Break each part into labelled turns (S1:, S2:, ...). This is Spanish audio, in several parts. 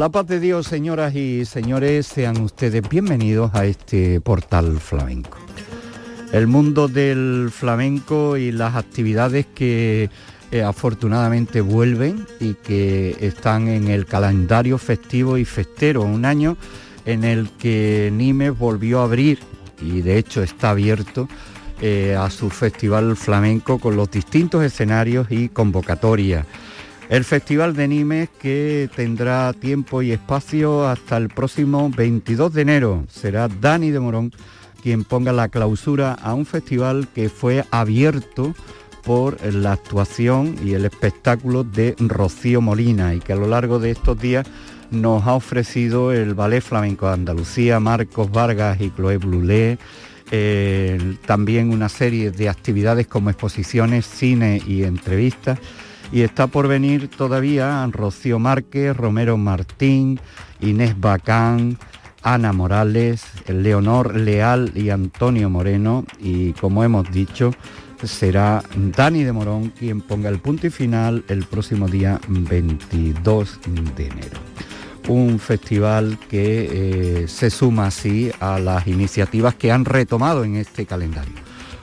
S1: La paz de Dios, señoras y señores, sean ustedes bienvenidos a este portal flamenco. El mundo del flamenco y las actividades que eh, afortunadamente vuelven y que están en el calendario festivo y festero, un año en el que Nimes volvió a abrir y de hecho está abierto eh, a su festival flamenco con los distintos escenarios y convocatorias el Festival de Nimes que tendrá tiempo y espacio hasta el próximo 22 de enero. Será Dani de Morón quien ponga la clausura a un festival que fue abierto por la actuación y el espectáculo de Rocío Molina y que a lo largo de estos días nos ha ofrecido el Ballet Flamenco de Andalucía, Marcos Vargas y Chloé Blulé, eh, también una serie de actividades como exposiciones, cine y entrevistas y está por venir todavía Rocío Márquez, Romero Martín, Inés Bacán, Ana Morales, Leonor Leal y Antonio Moreno y como hemos dicho será Dani de Morón quien ponga el punto y final el próximo día 22 de enero. Un festival que eh, se suma así a las iniciativas que han retomado en este calendario.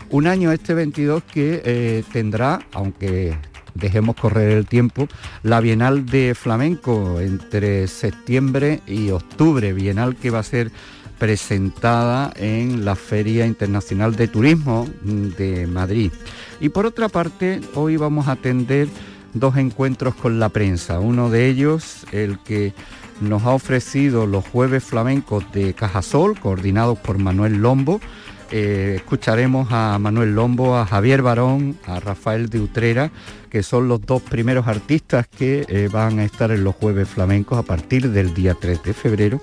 S1: Un año este 22 que eh, tendrá, aunque dejemos correr el tiempo, la Bienal de Flamenco entre septiembre y octubre, Bienal que va a ser presentada en la Feria Internacional de Turismo de Madrid. Y por otra parte, hoy vamos a atender dos encuentros con la prensa. Uno de ellos, el que nos ha ofrecido los jueves flamencos de Cajasol, coordinados por Manuel Lombo, eh, escucharemos a Manuel Lombo, a Javier Barón, a Rafael de Utrera, que son los dos primeros artistas que eh, van a estar en los jueves flamencos a partir del día 3 de febrero.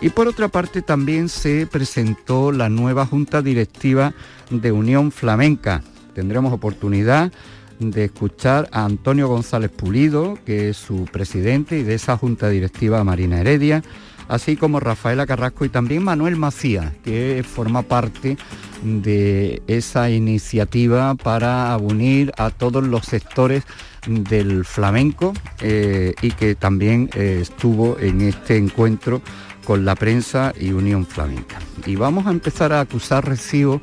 S1: Y por otra parte también se presentó la nueva Junta Directiva de Unión Flamenca. Tendremos oportunidad de escuchar a Antonio González Pulido, que es su presidente, y de esa Junta Directiva Marina Heredia así como Rafaela Carrasco y también Manuel Macías, que forma parte de esa iniciativa para unir a todos los sectores del flamenco eh, y que también eh, estuvo en este encuentro con la prensa y Unión Flamenca. Y vamos a empezar a acusar recibo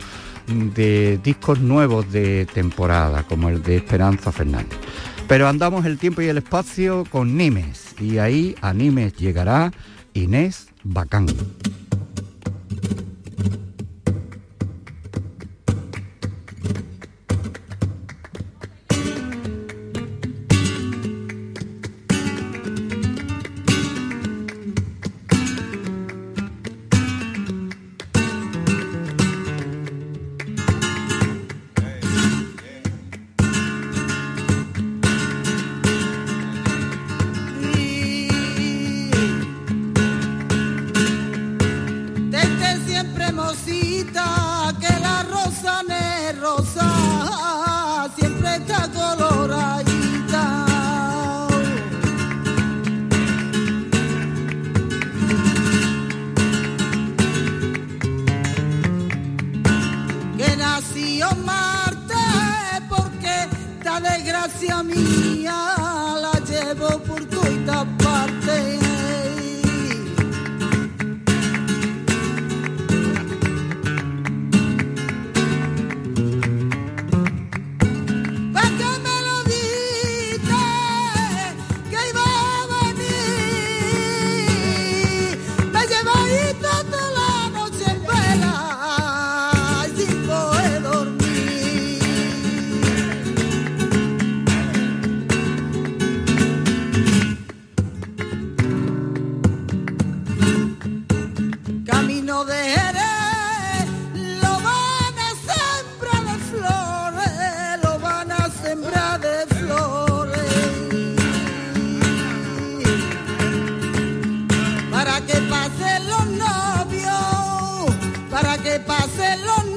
S1: de discos nuevos de temporada, como el de Esperanza Fernández. Pero andamos el tiempo y el espacio con Nimes, y ahí a Nimes llegará Inés Bacán.
S2: Barcelona.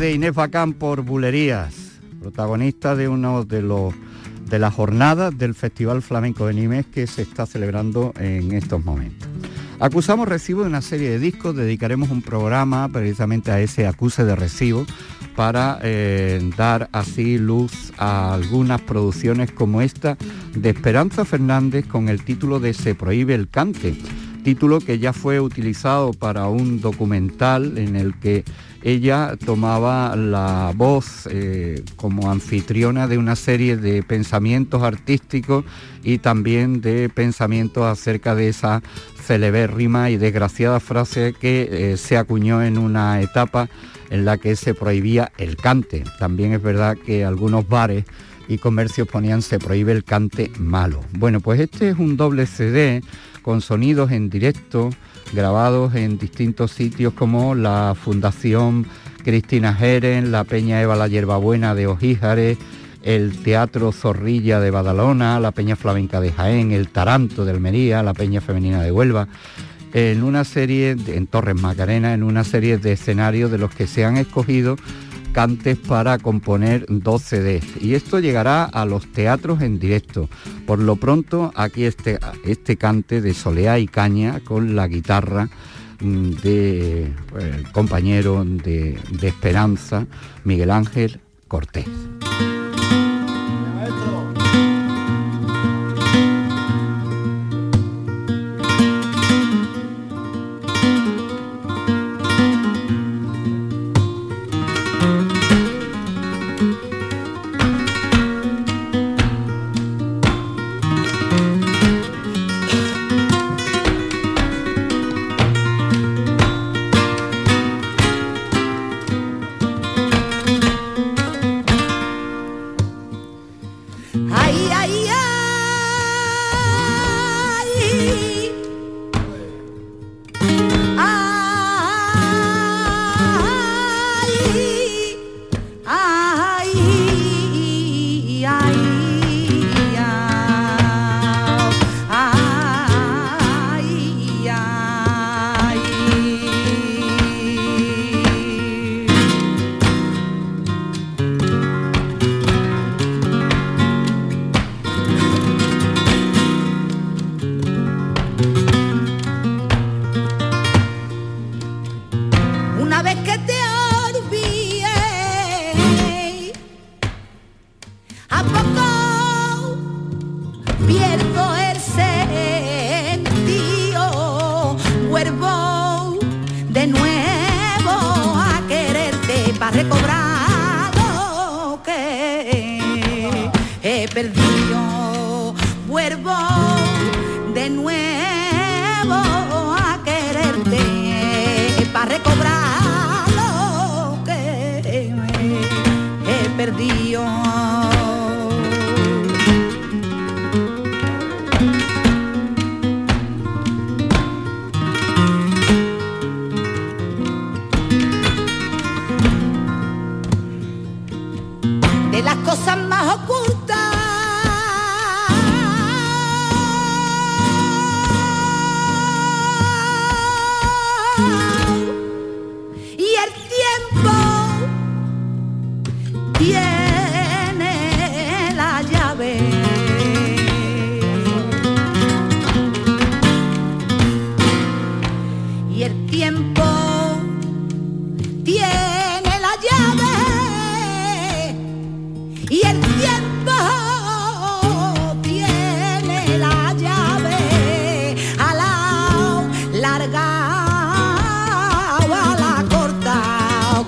S2: De Inés Bacán por Bulerías, protagonista de uno de los de las jornadas del Festival Flamenco de Nimes que se está celebrando en estos momentos. Acusamos recibo de una serie de discos, dedicaremos un programa precisamente a ese acuse de recibo para eh, dar así luz a algunas producciones como esta de Esperanza Fernández con el título de Se prohíbe el cante, título que ya fue utilizado para un documental en el que ella tomaba la voz eh, como anfitriona de una serie de pensamientos artísticos y también de pensamientos acerca de esa celebérrima y desgraciada frase que eh, se acuñó en una etapa en la que se prohibía el cante. También es verdad que algunos bares
S3: y comercios ponían se prohíbe el cante malo. Bueno, pues este es un doble CD con sonidos en directo grabados en distintos sitios como la Fundación Cristina Jeren, la Peña Eva la Yerbabuena de Ojíjares, el Teatro Zorrilla de Badalona, la Peña Flamenca de Jaén, el Taranto de Almería, la Peña Femenina de Huelva, en una serie, en Torres Macarena, en una serie de escenarios de los que se han escogido cantes para componer 12 CDs y esto llegará a los teatros en directo. Por lo pronto aquí este, este cante de Soleá y Caña con la guitarra mm, de pues, compañero de, de Esperanza, Miguel Ángel Cortés.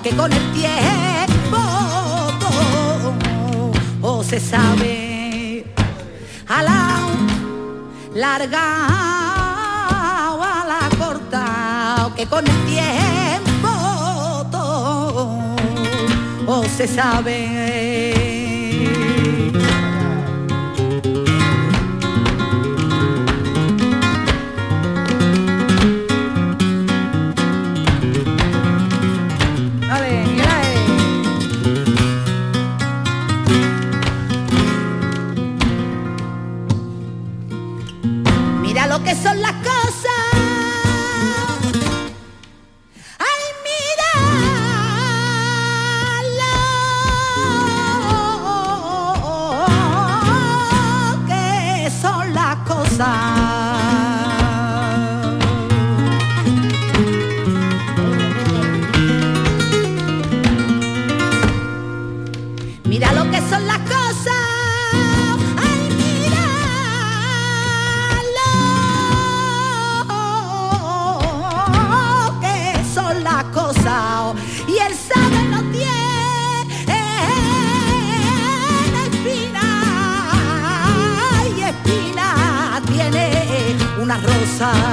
S3: que con el tiempo oh, oh, se sabe a la larga o a la corta, que con el tiempo todo se sabe. pasar.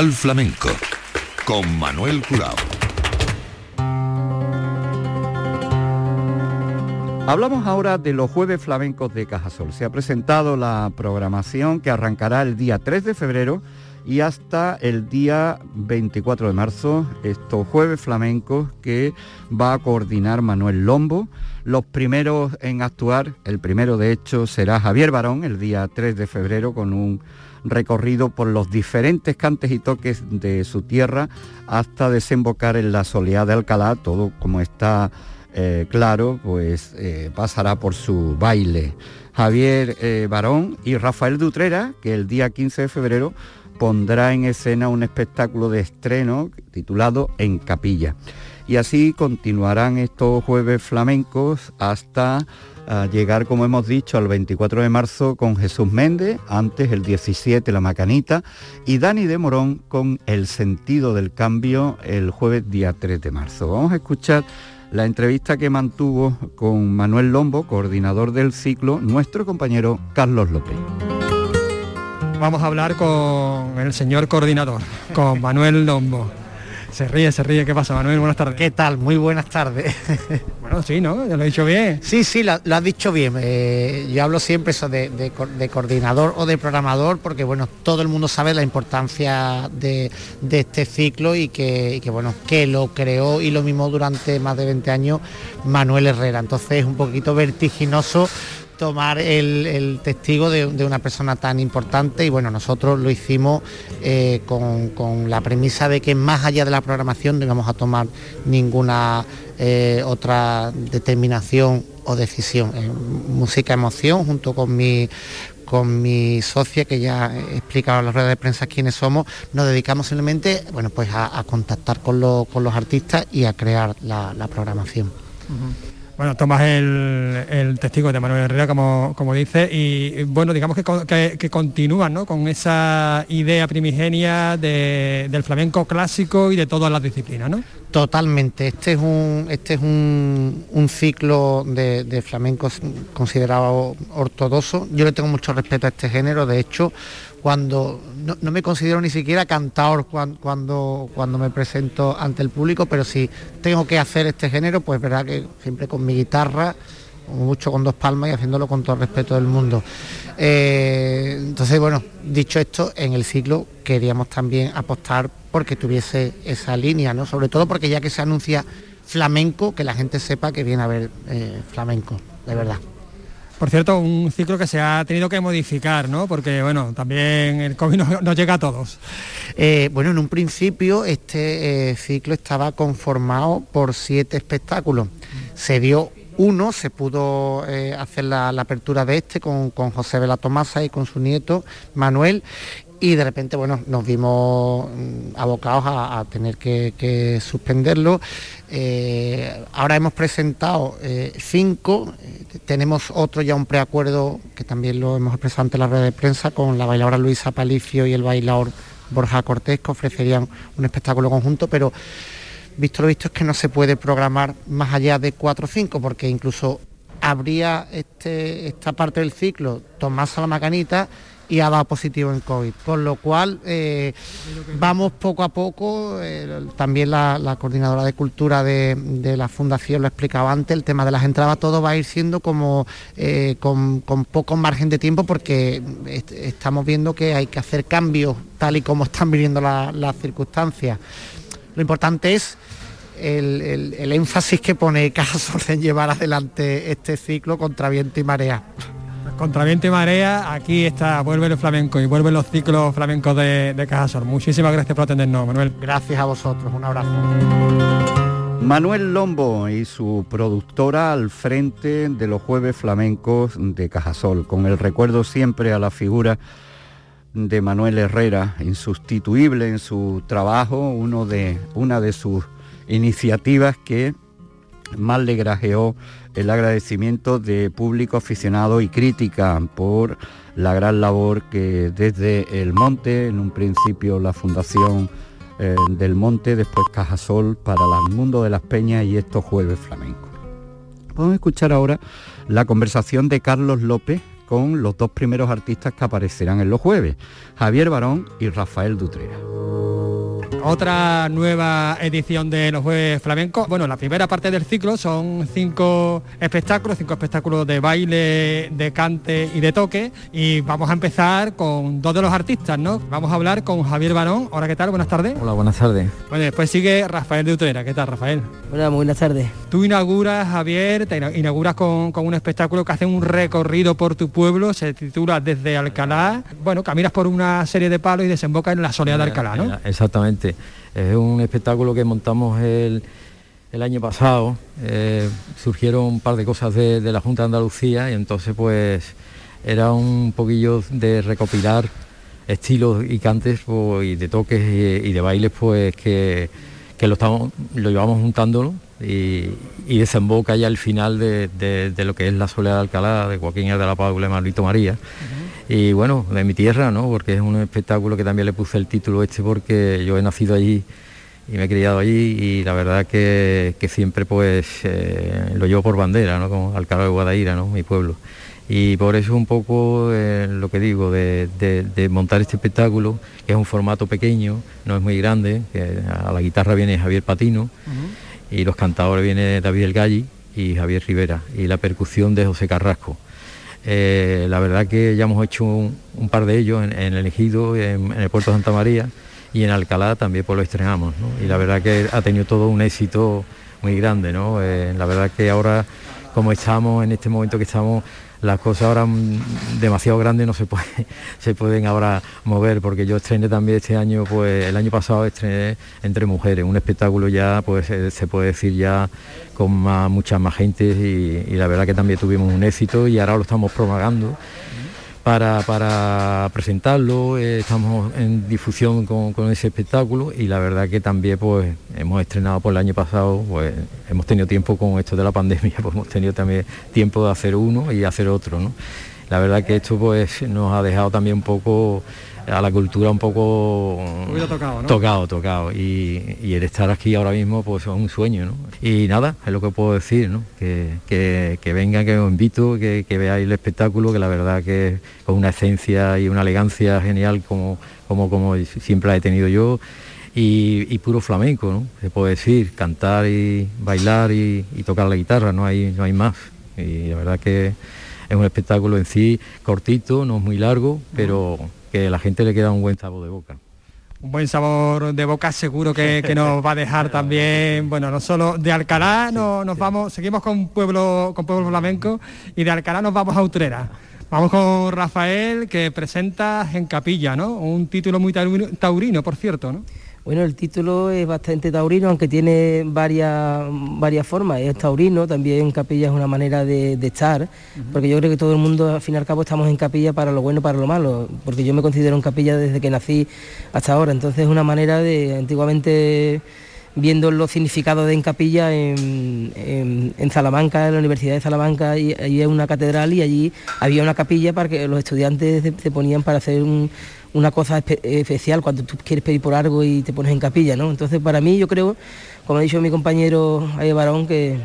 S4: Portal Flamenco con Manuel Curao.
S1: Hablamos ahora de los jueves flamencos de Cajasol. Se ha presentado la programación que arrancará el día 3 de febrero y hasta el día 24 de marzo, estos jueves flamencos que va a coordinar Manuel Lombo. Los primeros en actuar, el primero de hecho será Javier Barón el día 3 de febrero con un recorrido por los diferentes cantes y toques de su tierra hasta desembocar en la soleá de Alcalá, todo como está eh, claro, pues eh, pasará por su baile. Javier eh, Barón y Rafael Dutrera, que el día 15 de febrero pondrá en escena un espectáculo de estreno titulado En Capilla. Y así continuarán estos jueves flamencos hasta a llegar, como hemos dicho, al 24 de marzo con Jesús Méndez, antes el 17 La Macanita, y Dani de Morón con El Sentido del Cambio el jueves día 3 de marzo. Vamos a escuchar la entrevista que mantuvo con Manuel Lombo, coordinador del ciclo, nuestro compañero Carlos López.
S5: Vamos a hablar con el señor coordinador, con Manuel Lombo. Se ríe, se ríe. ¿Qué pasa, Manuel? Buenas tardes.
S6: ¿Qué tal? Muy buenas tardes.
S5: Bueno, sí, ¿no? Ya lo he dicho bien.
S6: Sí, sí, lo, lo has dicho bien. Eh, yo hablo siempre eso de, de co- de coordinador o de programador porque, bueno, todo el mundo sabe la importancia de, de este ciclo y que, y que, bueno, que lo creó y lo mimó durante más de 20 años Manuel Herrera. Entonces es un poquito vertiginoso tomar el, el testigo de, una persona tan importante y bueno, nosotros lo hicimos eh, con, con la premisa de que más allá de la programación no íbamos a tomar ninguna eh, otra determinación o decisión. Eh, música emoción junto con mi con mi socia que ya he explicado en las ruedas de prensa quiénes somos, nos dedicamos simplemente bueno, pues a, contactar con, los- con los artistas y a crear la, la programación.
S5: Bueno, tomas el, el testigo de Manuel Herrera, como, como dice, y bueno, digamos que, que continúan ¿no? con esa idea primigenia de- del flamenco clásico y de todas las disciplinas, ¿no?
S6: Totalmente, este es un, este es un, un ciclo de, de flamenco considerado ortodoxo. Yo le tengo mucho respeto a este género, de hecho, cuando no, me considero ni siquiera cantador cuan- cuando, cuando me presento ante el público, pero si tengo que hacer este género, pues verdad que siempre con mi guitarra, mucho con dos palmas y haciéndolo con todo el respeto del mundo. Eh, entonces, bueno, dicho esto, en el ciclo queríamos también apostar porque tuviese esa línea, ¿no? Sobre todo porque ya que se anuncia flamenco, que la gente sepa que viene a ver eh, flamenco, de verdad.
S5: Por cierto, un ciclo que se ha tenido que modificar, ¿no? Porque, bueno, también el COVID no, no llega a todos.
S6: Eh, bueno, en un principio este eh, ciclo estaba conformado por siete espectáculos. Se dio uno se pudo eh, hacer la, apertura de este con, José Vela Tomasa y con su nieto Manuel y de repente bueno nos vimos mm, abocados a, tener que, suspenderlo. Eh, ahora hemos presentado eh, cinco. Tenemos otro ya un preacuerdo que también lo hemos expresado ante la red de prensa con la bailadora Luisa Palicio y el bailador Borja Cortés que ofrecerían un espectáculo conjunto pero visto lo visto es que no se puede programar más allá de 4 o 5, porque incluso habría este, esta parte del ciclo Tomás a la macanita y ha dado positivo en COVID. Con lo cual eh, vamos poco a poco, eh, también la, coordinadora de cultura de, la fundación lo explicaba antes, el tema de las entradas, todo va a ir siendo como eh, con, poco margen de tiempo porque estamos viendo que hay que hacer cambios tal y como están viniendo las circunstancias. Lo importante es el, énfasis que pone Casasol en llevar adelante este ciclo contra viento y marea.
S5: Contra viento y marea, aquí está, vuelve el flamenco y vuelven los ciclos flamencos de, de Cajasol. Muchísimas gracias por atendernos, Manuel.
S6: Gracias a vosotros, un abrazo.
S1: Manuel Lombo y su productora al frente de los jueves flamencos de Cajasol, con el recuerdo siempre a la figura de Manuel Herrera, insustituible en su trabajo, uno de, una de sus iniciativas que más le grajeó el agradecimiento de público aficionado y crítica por la gran labor que desde el Monte, en un principio la Fundación eh, del Monte, después Cajasol para el mundo de las peñas y estos jueves flamencos. A escuchar ahora la conversación de Carlos López con los dos primeros artistas que aparecerán en los jueves, Javier Barón y Rafael Dutrera
S5: otra nueva edición de los Jueves Flamencos. Bueno, la primera parte del ciclo son cinco espectáculos, cinco espectáculos de baile, de cante y de toque. Y vamos a empezar con dos de los artistas, ¿no? Vamos a hablar con Javier Barón. Hola, ¿qué tal? Buenas tardes.
S7: Hola, buenas tardes.
S5: Bueno, después sigue Rafael de Utrera. ¿Qué tal, Rafael?
S7: Hola, muy buenas tardes.
S5: Tú inauguras, Javier, te inauguras con, un espectáculo que hace un recorrido por tu pueblo, se titula Desde Alcalá. Bueno, caminas por una serie de palos y desemboca en la soledad de Alcalá, ¿no?
S7: Exactamente. Es un espectáculo que montamos el, año pasado. Eh, surgieron un par de cosas de, la Junta de Andalucía y entonces pues era un poquillo de recopilar estilos y cantes pues, y de toques y, de bailes pues que, lo, estamos, lo llevamos juntándolo y, desemboca ya al final de, lo que es la Soledad Alcalá, de Joaquín de la Paula y Marlito María y bueno, de mi tierra, ¿no? Porque es un espectáculo que también le puse el título este porque yo he nacido allí y me he criado allí y la verdad que, siempre pues eh, lo llevo por bandera, ¿no? Como Alcalá de Guadaira, ¿no? Mi pueblo. Y por eso un poco eh, lo que digo, de, montar este espectáculo, que es un formato pequeño, no es muy grande, a la guitarra viene Javier Patino y los cantadores viene David El Galli y Javier Rivera y la percusión de José Carrasco. Eh, la verdad que ya hemos hecho un, par de ellos en, el Ejido, en, el Puerto Santa María y en Alcalá también pues lo estrenamos. Y la verdad que ha tenido todo un éxito muy grande. ¿no? Eh, la verdad que ahora, como estamos en este momento que estamos las cosas ahora mm, demasiado grandes no se puede, se pueden ahora mover porque yo estrené también este año pues el año pasado estrené entre mujeres un espectáculo ya pues eh, se puede decir ya con más, mucha más gente y, y, la verdad que también tuvimos un éxito y ahora lo estamos propagando para, presentarlo, eh, estamos en difusión con, ese espectáculo y la verdad que también pues hemos estrenado por el año pasado, pues hemos tenido tiempo con esto de la pandemia, pues hemos tenido también tiempo de hacer uno y hacer otro, ¿no? La verdad que esto pues nos ha dejado también un poco a la cultura un poco
S5: tocado,
S7: tocado, tocado. Y, el estar aquí ahora mismo pues es un sueño, ¿no? Y nada, es lo que puedo decir, ¿no? Que, que, vengan, que os invito, que, veáis el espectáculo, que la verdad que con una esencia y una elegancia genial como, como, como siempre la he tenido yo. Y, puro flamenco, ¿no? Se puede decir, cantar y bailar y, tocar la guitarra, no hay, no hay más. Y la verdad que es un espectáculo en sí cortito, no es muy largo, pero que a la gente le queda un buen sabor de boca
S5: un buen sabor de boca seguro que, nos va a dejar también, bueno, no solo de Alcalá, no, nos vamos, seguimos con pueblo, con pueblo flamenco y de Alcalá nos vamos a Utrera. Vamos con Rafael que presenta en capilla, ¿no? Un título muy taurino, por cierto, ¿no?
S8: Bueno, el título es bastante taurino, aunque tiene varias, varias formas. Es taurino, también en capilla es una manera de, estar, porque yo creo que todo el mundo, al fin y al cabo, estamos en capilla para lo bueno y para lo malo, porque yo me considero en capilla desde que nací hasta ahora. Entonces es una manera de, antiguamente viendo los significados de en capilla en, en, Salamanca, en la Universidad de Salamanca, y allí es una catedral y allí había una capilla para que los estudiantes se ponían para hacer un, una cosa especial cuando tú quieres pedir por algo y te pones en capilla, ¿no? Entonces para mí yo creo, como ha dicho mi compañero Aye Barón, que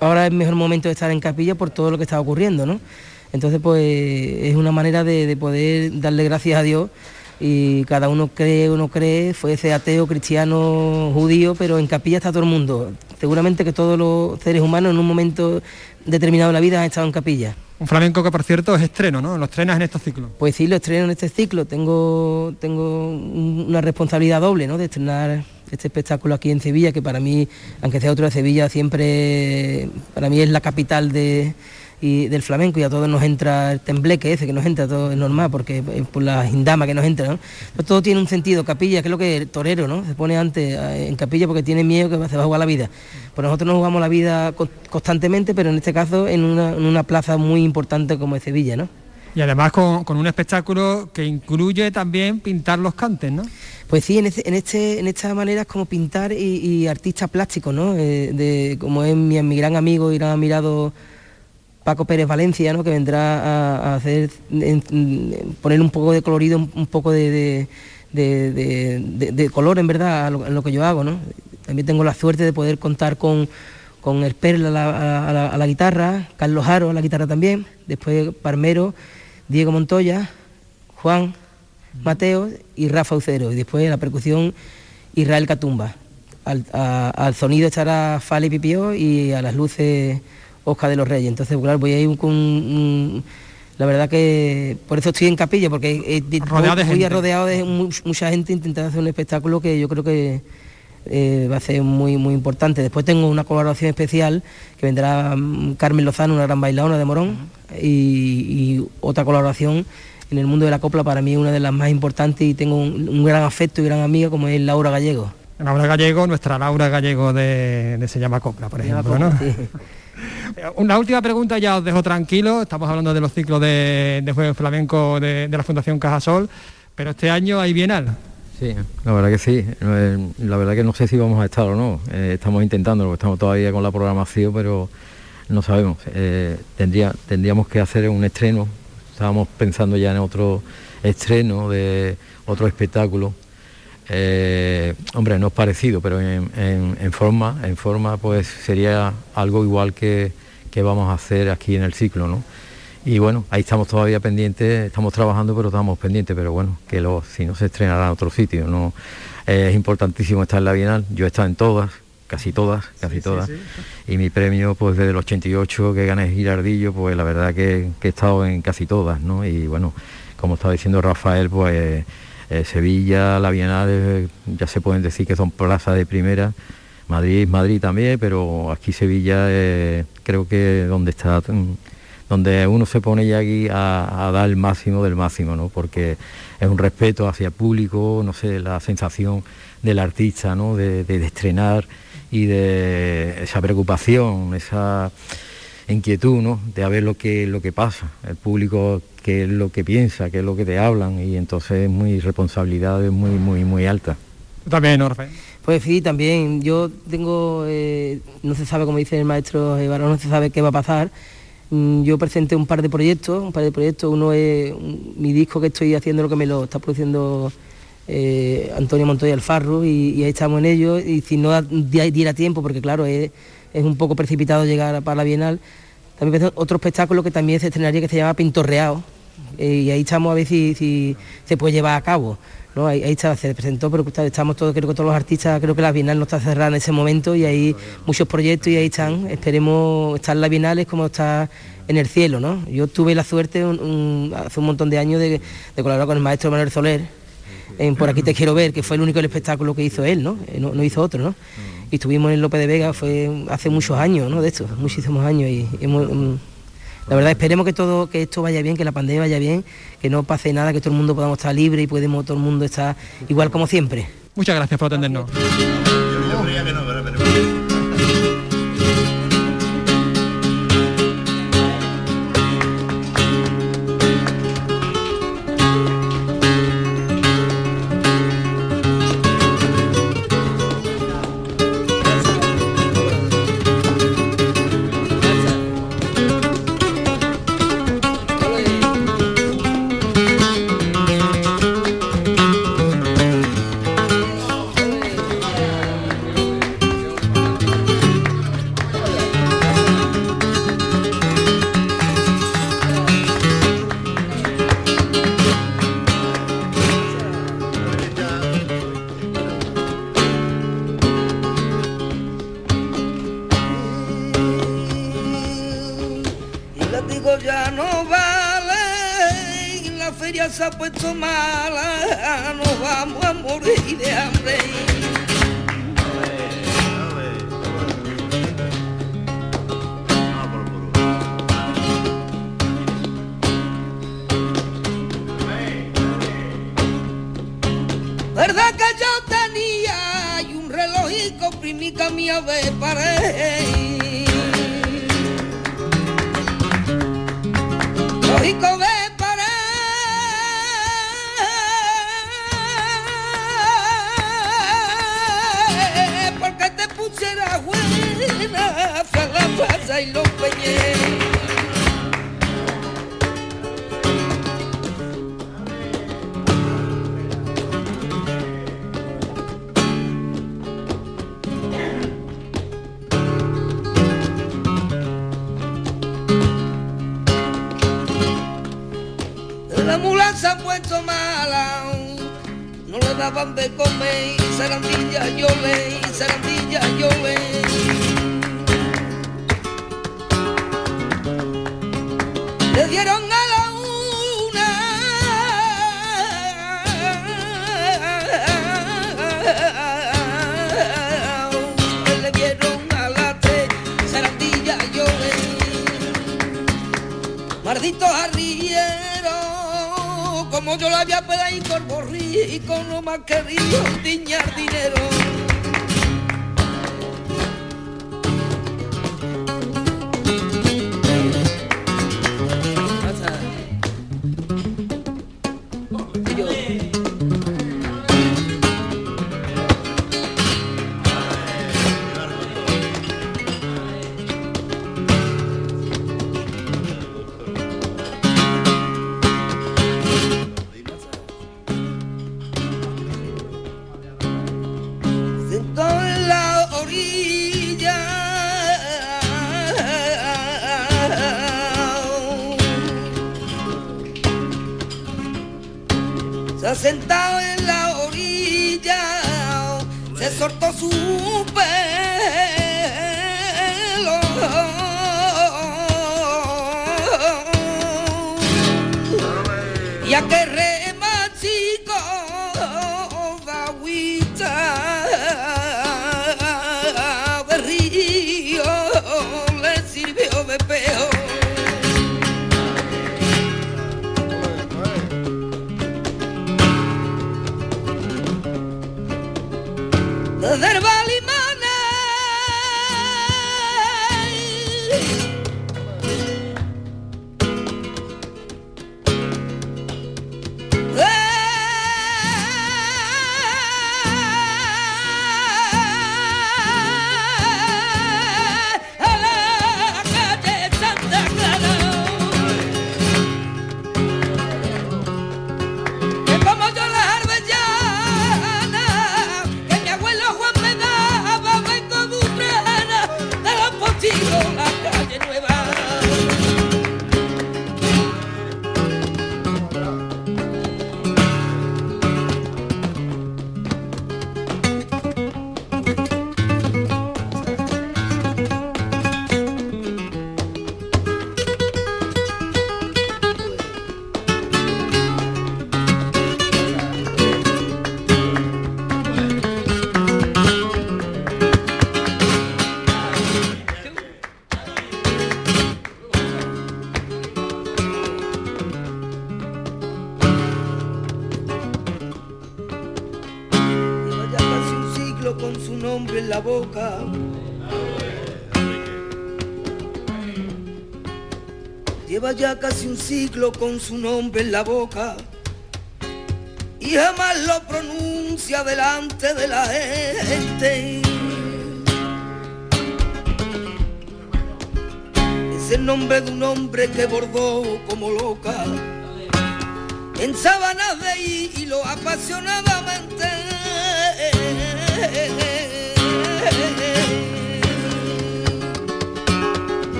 S8: ahora es mejor momento de estar en capilla por todo lo que está ocurriendo, ¿no? Entonces pues es una manera de, poder darle gracias a Dios y cada uno cree o no cree, fuese ateo, cristiano, judío, pero en capilla está todo el mundo. Seguramente que todos los seres humanos en un momento determinado de la vida han estado en capilla.
S5: Un flamenco que por cierto es estreno, ¿no? ¿Lo estrenas en estos ciclos?
S8: Pues sí, lo estreno en este ciclo. Tengo, tengo una responsabilidad doble, ¿no? De estrenar este espectáculo aquí en Sevilla, que para mí, aunque sea otro de Sevilla, siempre para mí es la capital de, y del flamenco y a todos nos entra el tembleque ese que nos entra, todo es normal, porque por la indama que nos entra, ¿no? todo tiene un sentido, capilla, que es lo que el torero, ¿no? Se pone antes eh, en capilla porque tiene miedo que se va a jugar la vida. Pues nosotros nos jugamos la vida constantemente, pero en este caso en una, plaza muy importante como es Sevilla, ¿no?
S5: Y además con, un espectáculo que incluye también pintar los cantes, ¿no?
S8: Pues sí, en, este, en, este, en esta manera es como pintar y, artista plástico, ¿no? Eh, de, como es mi, mi gran amigo y gran admirado Paco Pérez Valencia, ¿no? que vendrá a, poner un poco de colorido, un, poco de, color en verdad a lo, que yo hago. ¿no? También tengo la suerte de poder contar con, con el Perla a la, guitarra, Carlos Jaro a la guitarra también, después Parmero, Diego Montoya, Juan, Mateo y Rafa Ucero, y después la percusión Israel Catumba. Al, sonido estará Fale Pipio y a las luces Oscar de los Reyes. Entonces, claro, voy a ir con... la verdad que por eso estoy en capilla, porque rodeado rodeado de mucha gente intentando hacer un espectáculo que yo creo que eh, va a ser muy muy importante. Después tengo una colaboración especial que vendrá mm, Carmen Lozano, una gran bailadora de Morón, y, otra colaboración en el mundo de la copla para mí una de las más importantes y tengo un, gran afecto y gran amiga como es Laura Gallego.
S5: Laura Gallego, nuestra Laura Gallego de, Se llama Copla, por ejemplo, ¿no? Una última pregunta, ya os dejo tranquilo. Estamos hablando de los ciclos de, de juego flamenco de, la Fundación Cajasol, pero este año hay bienal.
S7: Sí, la verdad que sí. Eh, la verdad que no sé si vamos a estar o no. Eh, estamos intentando, estamos todavía con la programación, pero no sabemos. Eh, tendría, tendríamos que hacer un estreno. Estábamos pensando ya en otro estreno de otro espectáculo eh, hombre, no es parecido, pero en, forma, en forma pues sería algo igual que, vamos a hacer aquí en el ciclo, ¿no? Y bueno, ahí estamos todavía pendientes, estamos trabajando, pero estamos pendientes, pero bueno, que lo, si no se estrenará en otro sitio, ¿no? es importantísimo estar en la Bienal, yo he estado en todas, casi todas, casi todas, y mi premio pues desde el 88 que gané Girardillo, pues la verdad que, que he estado en casi todas, ¿no? Y bueno, como estaba diciendo Rafael, pues eh, Sevilla, la Bienal, eh, ya se pueden decir que son plazas de primera. Madrid, Madrid también, pero aquí Sevilla eh, creo que donde está, mm, donde uno se pone ya aquí a, dar el máximo del máximo, ¿no? Porque es un respeto hacia el público, no sé, la sensación del artista, ¿no? De, estrenar y de esa preocupación, esa inquietud, ¿no? De ver lo que, lo que pasa. El público qué es lo que piensa, qué es lo que te hablan y entonces es muy responsabilidad es muy muy muy alta.
S5: También, Orfe.
S8: Pues sí, también. Yo tengo, eh, no se sabe, como dice el maestro Ibarón, no se sabe qué va a pasar. Mm, yo presenté un par de proyectos, un par de proyectos. Uno es mi disco que estoy haciendo, lo que me lo está produciendo eh, Antonio Montoya Alfarro y, ahí estamos en ello. Y si no diera tiempo, porque claro, es, es un poco precipitado llegar para la Bienal, también otro espectáculo que también se estrenaría que se llama Pintorreado, eh, y ahí estamos a ver si, se puede llevar a cabo. ¿no? Ahí, está, se presentó, pero estamos todos, creo que todos los artistas, creo que la Bienal no está cerrada en ese momento y hay muchos proyectos y ahí están. Esperemos estar en la Bienal es como está en el cielo. ¿no? Yo tuve la suerte hace un montón de años de, colaborar con el maestro Manuel Soler en Por aquí te quiero ver, que fue el único espectáculo que hizo él, ¿no? Eh, no, hizo otro, ¿no? Y estuvimos en López de Vega, fue hace muchos años, ¿no? De esto, muchísimos años y hemos la verdad esperemos que todo, que esto vaya bien, que la pandemia vaya bien, que no pase nada, que todo el mundo podamos estar libre y podemos todo el mundo estar igual como siempre.
S5: Muchas gracias por atendernos.
S9: Mala, nos vamos a morir de hambre. ¿Verdad que yo tenía y un relojico primica mía de pared? Plaza y los peñé. La mula se ha puesto mala, no le daban de comer, zarandilla yo le, zarandilla yo le. Le dieron a la una, le dieron a la tres, y zarandilla yo le. Maldito arriero, como yo la había pedido por borrico, no más querido tiñar dinero. Casi un siglo con su nombre en la boca y jamás lo pronuncia delante de la gente. Es el nombre de un hombre que bordó como loca en sábanas de hilo apasionadamente.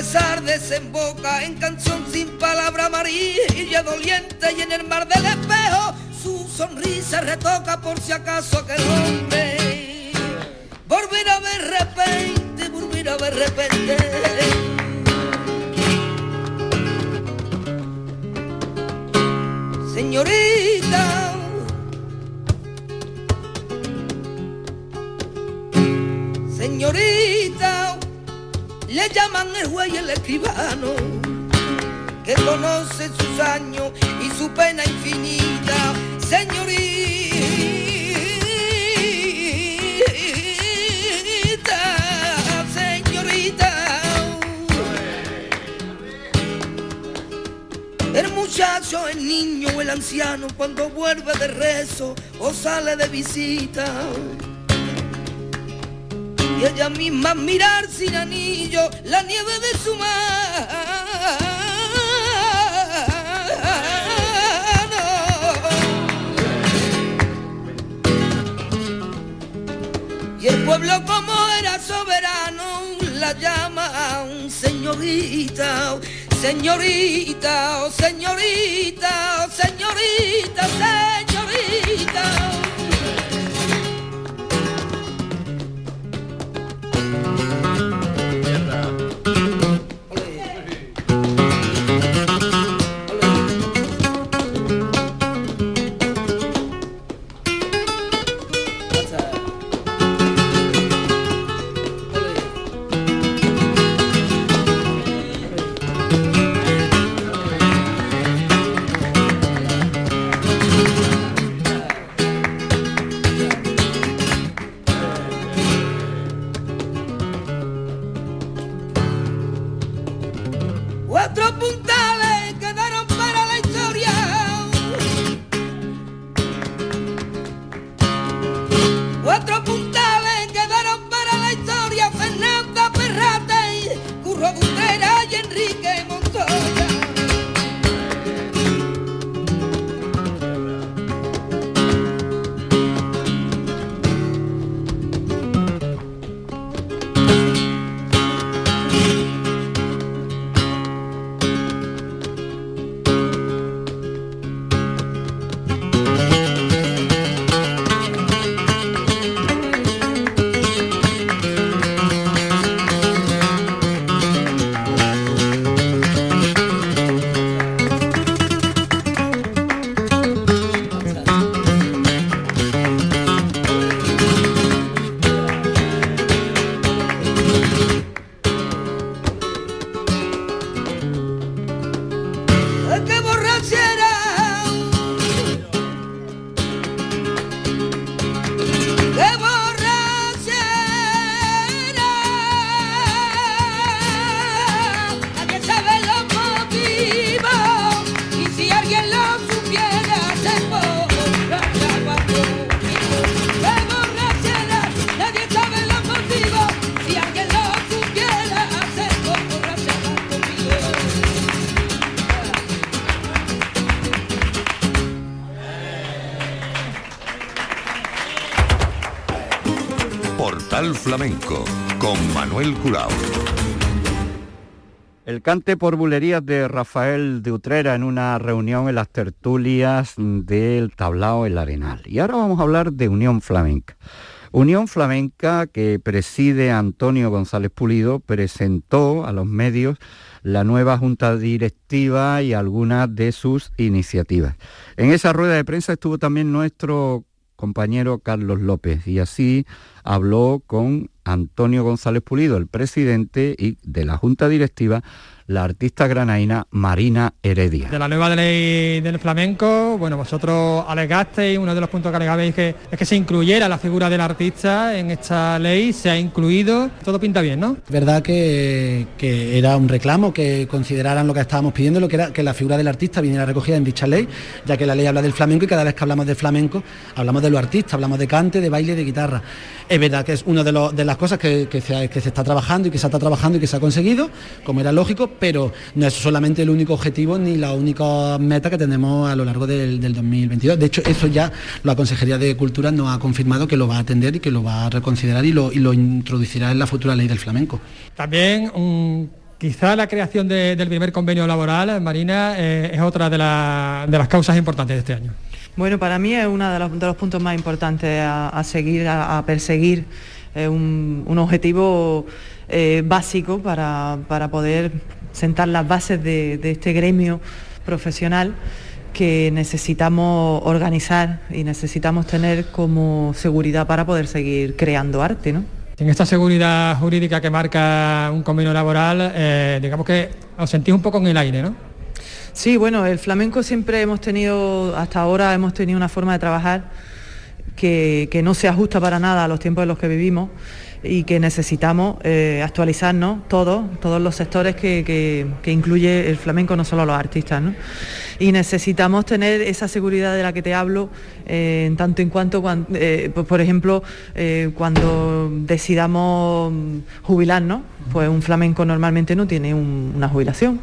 S9: Pesar desemboca en canción sin palabra amarilla doliente y en el mar del espejo su sonrisa retoca por si acaso aquel hombre. Volver a ver repente, volver a ver repente. Señorita, señorita, le llaman el juez y el escribano, que conoce sus años y su pena infinita. Señorita, señorita. El muchacho, el niño el anciano cuando vuelve de rezo o sale de visita. Y ella misma mirar sin anillo la nieve de su mano. Y el pueblo como era soberano la llama señorita, señorita, oh señorita, oh señorita, señorita.
S1: El cante por bulerías de Rafael de Utrera en una reunión en las tertulias del Tablao El Arenal. Y ahora vamos a hablar de Unión Flamenca. Unión Flamenca que preside Antonio González Pulido presentó a los medios la nueva junta directiva y algunas de sus iniciativas. En esa rueda de prensa estuvo también nuestro compañero Carlos López y así habló con Antonio González Pulido, el presidente y de la Junta Directiva la artista granaína Marina Heredia.
S5: De la nueva ley del flamenco, bueno, vosotros alegasteis, uno de los puntos que alegabais que, es que se incluyera la figura del artista en esta ley, se ha incluido, todo pinta bien, ¿no?
S10: Verdad que, era un reclamo que consideraran lo que estábamos pidiendo, lo que era que la figura del artista viniera recogida en dicha ley, ya que la ley habla del flamenco y cada vez que hablamos de flamenco hablamos de lo artista, hablamos de cante, de baile, de guitarra. Es verdad que es una de, de las cosas que, se, que se está trabajando y que se está trabajando y que se ha conseguido, como era lógico, pero no es solamente el único objetivo ni la única meta que tenemos a lo largo del, 2022. De hecho, eso ya la Consejería de Cultura nos ha confirmado que lo va a atender y que lo va a reconsiderar y lo, introducirá en la futura ley del flamenco.
S5: También Quizá la creación del primer convenio laboral, Marina, eh, es otra de, las causas importantes de este año.
S11: Bueno, para mí es uno de los, puntos más importantes a, seguir, a, perseguir, un, objetivo eh, básico para, poder sentar las bases de, este gremio profesional que necesitamos organizar y necesitamos tener como seguridad para poder seguir creando arte. ¿no?
S5: En esta seguridad jurídica que marca un convenio laboral, eh, digamos que os sentís un poco en el aire, ¿no?
S11: Sí, bueno, el flamenco siempre hemos tenido, hasta ahora hemos tenido una forma de trabajar que, que no se ajusta para nada a los tiempos en los que vivimos y que necesitamos eh, actualizarnos todos, todos los sectores que, incluye el flamenco, no solo los artistas. Y necesitamos tener esa seguridad de la que te hablo, eh, en tanto en cuanto, eh, pues, por ejemplo, cuando decidamos jubilarnos, pues un flamenco normalmente no tiene una jubilación.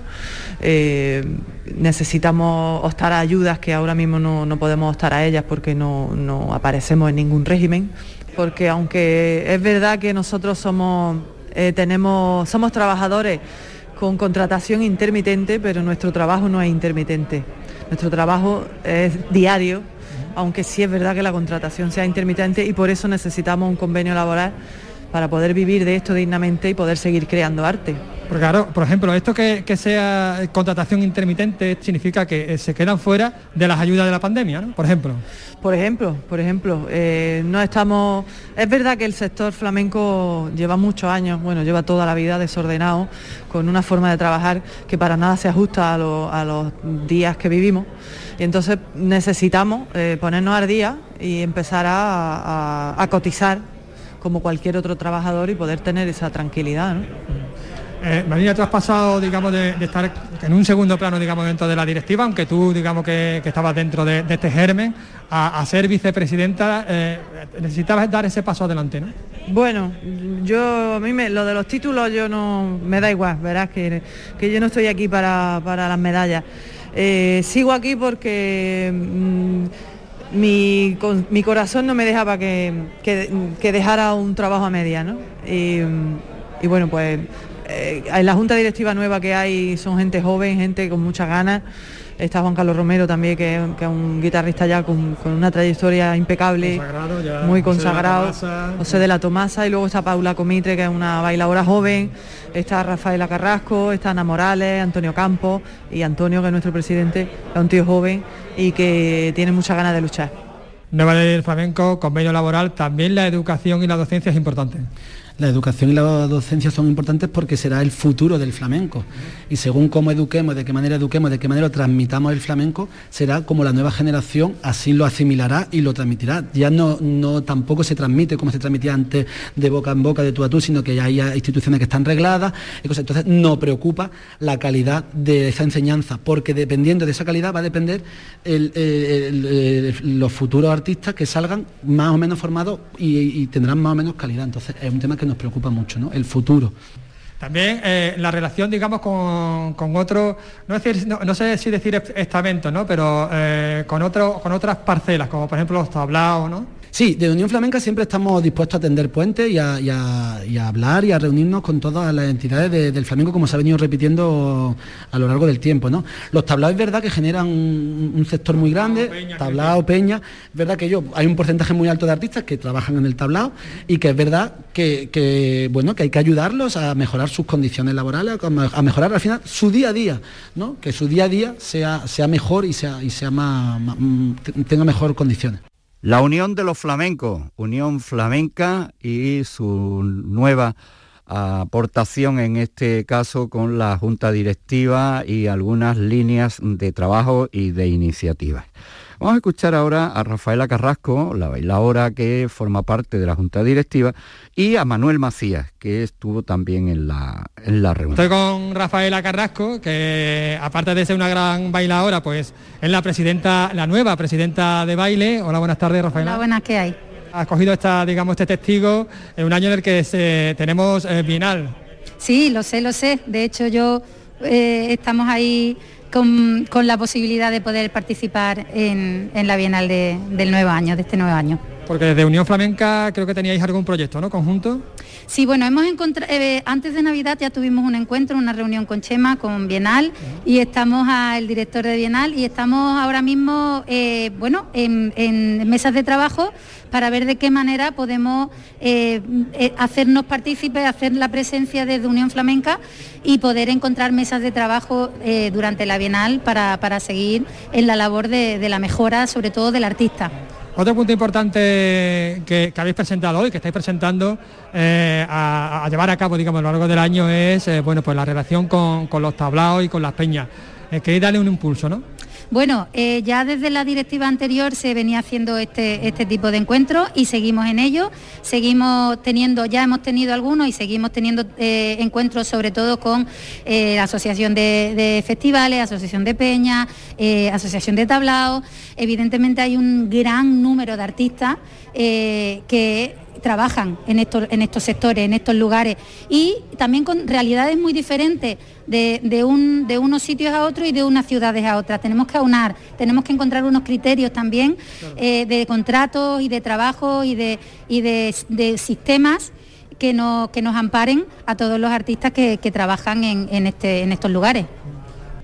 S11: necesitamos optar a ayudas que ahora mismo no, podemos optar a ellas porque no, no aparecemos en ningún régimen porque aunque es verdad que nosotros somos, eh, tenemos, somos trabajadores con contratación intermitente, pero nuestro trabajo no es intermitente. Nuestro trabajo es diario, aunque sí es verdad que la contratación sea intermitente y por eso necesitamos un convenio laboral para poder vivir de esto dignamente y poder seguir creando arte.
S5: Porque claro, por ejemplo, esto que, sea contratación intermitente significa que eh, se quedan fuera de las ayudas de la pandemia, ¿no? Por ejemplo.
S11: Por ejemplo, por ejemplo, eh, no estamos. Es verdad que el sector flamenco lleva muchos años, bueno, lleva toda la vida desordenado, con una forma de trabajar que para nada se ajusta a, los días que vivimos. Y entonces necesitamos eh, ponernos al día y empezar a, cotizar como cualquier otro trabajador y poder tener esa tranquilidad. ¿no?
S5: Eh, Marina, tú has pasado, digamos, de, estar en un segundo plano, digamos, dentro de la directiva, aunque tú, digamos, que, estabas dentro de, este germen, a, ser vicepresidenta, eh, necesitabas dar ese paso adelante, ¿no?
S11: Bueno, yo, a mí me, lo de los títulos yo no, me da igual, verás que, que yo no estoy aquí para, las medallas. Eh, sigo aquí porque... Mm, mi, corazón no me dejaba que, dejara un trabajo a media, ¿no? Y, bueno, pues en eh, la junta directiva nueva que hay son gente joven, gente con muchas ganas. Está Juan Carlos Romero también, que, es un guitarrista ya con, una trayectoria impecable, muy consagrado, José de la Tomasa, y luego está Paula Comitre, que es una bailadora joven, está Rafaela Carrasco, está Ana Morales, Antonio Campos y Antonio, que es nuestro presidente, es un tío joven y que tiene muchas ganas de luchar.
S5: Nueva ley del flamenco, convenio laboral, también la educación y la docencia es importante
S10: la educación y la docencia son importantes porque será el futuro del flamenco. Y según cómo eduquemos, de qué manera eduquemos, de qué manera transmitamos el flamenco, será como la nueva generación así lo asimilará y lo transmitirá. Ya no, no tampoco se transmite como se transmitía antes de boca en boca, de tú a tú, sino que ya hay instituciones que están regladas. Entonces no preocupa la calidad de esa enseñanza, porque dependiendo de esa calidad va a depender los futuros artistas que salgan más o menos formados y, y tendrán más o menos calidad. Entonces es un tema que nos preocupa mucho, ¿no? El futuro.
S5: También eh, la relación, digamos, con, con otro, no, no, sé si decir estamento, ¿no? Pero eh, con, otro, con otras parcelas, como por ejemplo los tablaos, ¿no?
S10: Sí, de Unión Flamenca siempre estamos dispuestos a tender puentes y a, hablar y a reunirnos con todas las entidades del flamenco, como se ha venido repitiendo a lo largo del tiempo. ¿no? Los tablaos es verdad que generan un, sector muy grande, tablao, peña, es verdad que yo, hay un porcentaje muy alto de artistas que trabajan en el tablao y que es verdad que, bueno, que hay que ayudarlos a mejorar sus condiciones laborales, a mejorar al final su día a día, ¿no? que su día a día sea, sea mejor y, sea, y sea más, tenga mejor condiciones.
S1: La Unión de los Flamencos, Unión Flamenca y su nueva aportación en este caso con la Junta Directiva y algunas líneas de trabajo y de iniciativas. Vamos a escuchar ahora a Rafaela Carrasco, la bailadora que forma parte de la Junta Directiva, y a Manuel Macías, que estuvo también en la, en la reunión.
S5: Estoy con Rafaela Carrasco, que aparte de ser una gran bailadora, pues es la presidenta, la nueva presidenta de baile. Hola, buenas tardes, Rafaela.
S12: Hola, buenas, ¿qué hay?
S5: Ha cogido esta, digamos, este testigo en un año en el que se, tenemos eh, Bienal.
S12: Sí, lo sé, lo sé. De hecho, yo eh, estamos ahí con, la posibilidad de poder participar en, la Bienal de, del nuevo año, de este nuevo año.
S5: Porque desde Unión Flamenca creo que teníais algún proyecto, ¿no? Conjunto.
S12: Sí, bueno, hemos encontrado, eh, antes de Navidad ya tuvimos un encuentro, una reunión con Chema, con Bienal, y estamos al director de Bienal y estamos ahora mismo, eh, bueno, en, en, mesas de trabajo para ver de qué manera podemos eh, hacernos partícipes, hacer la presencia desde Unión Flamenca y poder encontrar mesas de trabajo durante la Bienal para, para, seguir en la labor de, de la mejora, sobre todo del artista.
S5: Otro punto importante que, habéis presentado hoy, que estáis presentando eh, a, llevar a cabo, digamos, a lo largo del año es, eh, bueno, pues la relación con, con, los tablaos y con las peñas. Eh, queréis darle un impulso, ¿no?
S12: Bueno, eh, ya desde la directiva anterior se venía haciendo este, este tipo de encuentros y seguimos en ello. Seguimos teniendo, ya hemos tenido algunos y seguimos teniendo eh, encuentros sobre todo con eh, la Asociación de, de, Festivales, Asociación de Peñas, eh, Asociación de Tablaos. Evidentemente hay un gran número de artistas eh, que trabajan en estos, en estos sectores, en estos lugares y también con realidades muy diferentes de, de, un, de unos sitios a otros y de unas ciudades a otras. Tenemos que aunar, tenemos que encontrar unos criterios también claro. eh, de contratos y de trabajo y de, y de, de sistemas que, no, que nos amparen a todos los artistas que, que trabajan en, en, este, en estos lugares.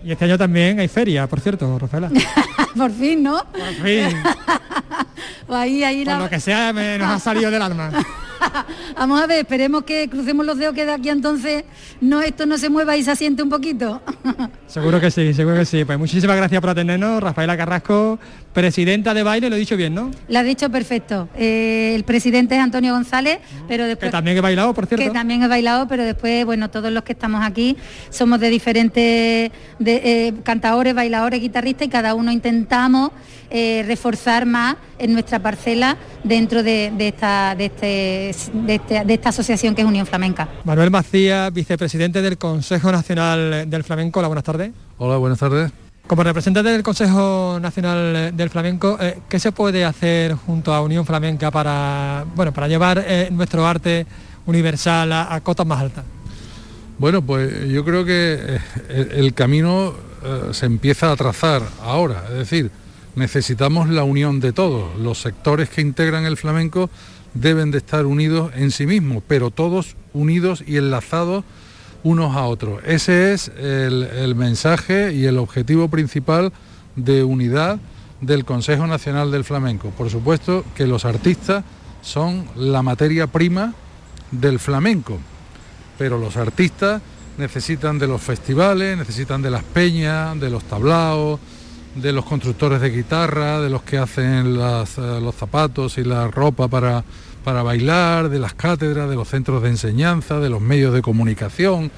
S5: Y este año también hay feria, por cierto, Rafaela.
S12: por fin, ¿no?
S5: Por fin.
S12: pues ahí, ahí
S5: por la... lo que sea me, nos ha salido del alma.
S12: Vamos a ver, esperemos que crucemos los dedos que de aquí entonces no esto no se mueva y se asiente un poquito.
S5: seguro que sí, seguro que sí. Pues muchísimas gracias por atendernos, Rafaela Carrasco, presidenta de baile, lo he dicho bien, ¿no?
S12: Lo has dicho perfecto. Eh, el presidente es Antonio González, pero después...
S5: Que también he bailado, por cierto.
S12: Que también he bailado, pero después, bueno, todos los que estamos aquí somos de diferentes de, eh, cantadores, bailadores, guitarristas y cada uno intentamos eh, reforzar más en nuestra parcela dentro de, de, esta, de, este, de, este, de, esta asociación que es Unión Flamenca.
S5: Manuel Macías, vicepresidente del Consejo Nacional del Flamenco. Hola, buenas tardes.
S13: Hola, buenas tardes.
S5: Como representante del Consejo Nacional del Flamenco, eh, ¿qué se puede hacer junto a Unión Flamenca para, bueno, para llevar eh, nuestro arte universal a, cotas más altas?
S13: Bueno, pues yo creo que eh, el camino se empieza a trazar ahora, es decir, necesitamos la unión de todos. Los sectores que integran el flamenco deben de estar unidos en sí mismos, pero todos unidos y enlazados unos a otros. Ese es el, mensaje y el objetivo principal de unidad del Consejo Nacional del Flamenco. Por supuesto que los artistas son la materia prima del flamenco, pero los artistas necesitan de los festivales, necesitan de las peñas, de los tablaos, de los constructores de guitarra, de los que hacen uh, los zapatos y la ropa para, para bailar, de las cátedras, de los centros de enseñanza, de los medios de comunicación.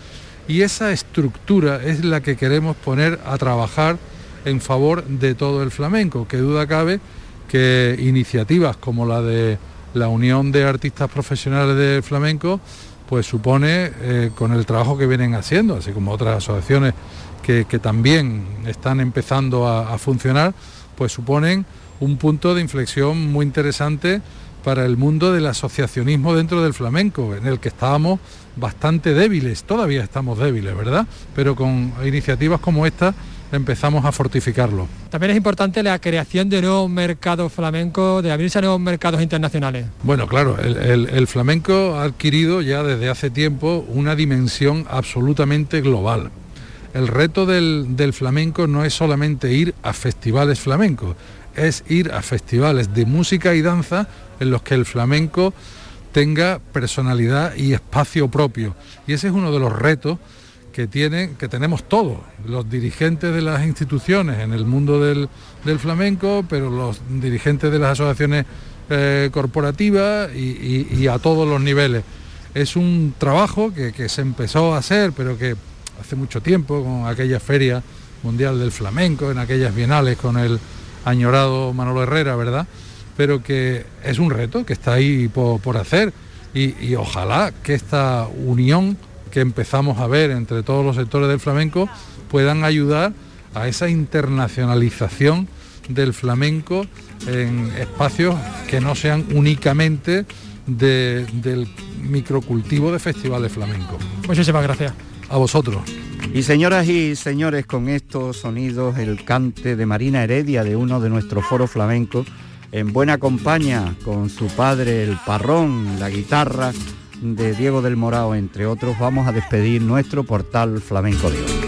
S13: Y esa estructura es la que queremos poner a trabajar en favor de todo el flamenco, que duda cabe que iniciativas como la de la Unión de Artistas Profesionales del Flamenco, pues supone, eh, con el trabajo que vienen haciendo, así como otras asociaciones que, también están empezando a, a funcionar, pues suponen un punto de inflexión muy interesante para el mundo del asociacionismo dentro del flamenco, en el que estábamos bastante débiles, todavía estamos débiles, ¿verdad? Pero con iniciativas como esta empezamos a fortificarlo.
S5: También es importante la creación de nuevos mercados flamencos, de abrirse a nuevos mercados internacionales.
S13: Bueno, claro, el, el, el flamenco ha adquirido ya desde hace tiempo una dimensión absolutamente global. El reto del, del flamenco no es solamente ir a festivales flamencos, es ir a festivales de música y danza en los que el flamenco tenga personalidad y espacio propio. Y ese es uno de los retos que tienen, que tenemos todos, los dirigentes de las instituciones en el mundo del, flamenco, pero los dirigentes de las asociaciones eh, corporativas y, a todos los niveles. Es un trabajo que, que se empezó a hacer, pero que hace mucho tiempo, con aquella feria mundial del flamenco, en aquellas bienales con el añorado Manolo Herrera, ¿verdad? Pero que es un reto que está ahí por, hacer y, ojalá que esta unión que empezamos a ver entre todos los sectores del flamenco puedan ayudar a esa internacionalización del flamenco en espacios que no sean únicamente del microcultivo de festivales flamenco.
S5: Muchísimas gracias.
S13: A vosotros.
S1: Y señoras y señores, con estos sonidos, el cante de Marina Heredia de uno de nuestros foros flamencos, en buena compañía con su padre, el parrón, la guitarra de Diego del Morao, entre otros, vamos a despedir nuestro portal flamenco de hoy.